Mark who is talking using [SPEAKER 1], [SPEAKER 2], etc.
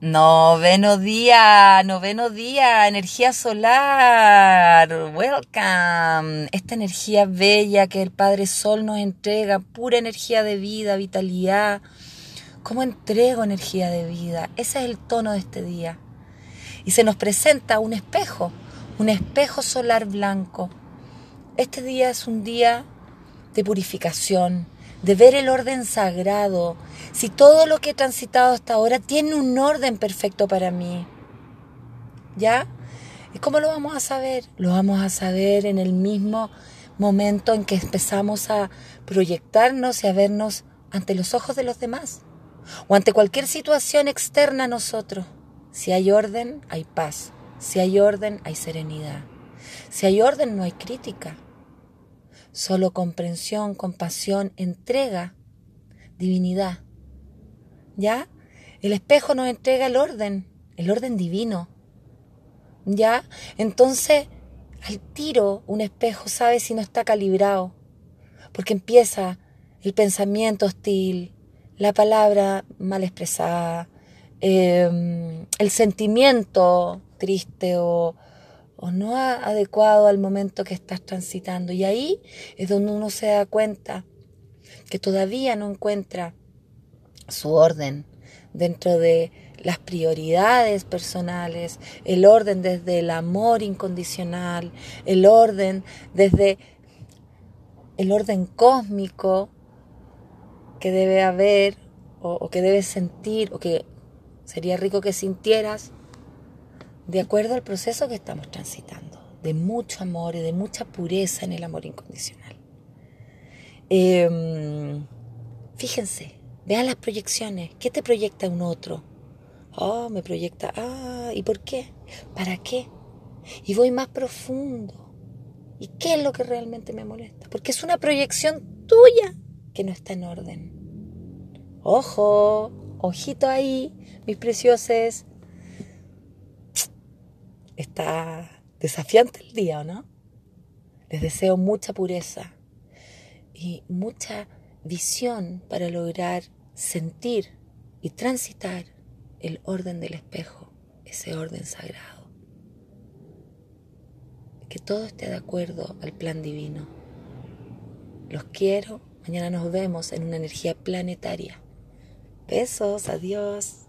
[SPEAKER 1] Noveno día, noveno día, energía solar, welcome. Esta energía bella que el Padre Sol nos entrega, pura energía de vida, vitalidad. ¿Cómo entrego energía de vida? Ese es el tono de este día. Y se nos presenta un espejo, un espejo solar blanco. Este día es un día de purificación, de ver el orden sagrado, si todo lo que he transitado hasta ahora tiene un orden perfecto para mí. ¿Ya? ¿Y cómo lo vamos a saber? Lo vamos a saber en el mismo momento en que empezamos a proyectarnos y a vernos ante los ojos de los demás o ante cualquier situación externa a nosotros. Si hay orden, hay paz. Si hay orden, hay serenidad. Si hay orden, no hay crítica. Solo comprensión, compasión, entrega, divinidad. ¿Ya? El espejo nos entrega el orden, el orden divino. ¿Ya? Entonces, al tiro, un espejo sabe si no está calibrado, porque empieza el pensamiento hostil, la palabra mal expresada, em, el sentimiento triste o, o no adecuado al momento que estás transitando. Y ahí es donde uno se da cuenta que todavía no encuentra su orden dentro de las prioridades personales, el orden desde el amor incondicional, el orden desde el orden cósmico que debe haber o, que debes sentir o que sería rico que sintieras de acuerdo al proceso que estamos transitando, de mucho amor y de mucha pureza en el amor incondicional. Em, fíjense, vean las proyecciones. ¿Qué te proyecta un otro? Oh, me proyecta, ah, ¿y por qué? ¿Para qué? Y voy más profundo. ¿Y qué es lo que realmente me molesta? Porque es una proyección tuya que no está en orden. Ojo, ojito ahí, mis preciosos está desafiante el día, ¿o no? Les deseo mucha pureza y mucha visión para lograr sentir y transitar el orden del espejo, ese orden sagrado. Que todo esté de acuerdo al plan divino. Los quiero. Mañana nos vemos en una energía planetaria. Besos, adiós.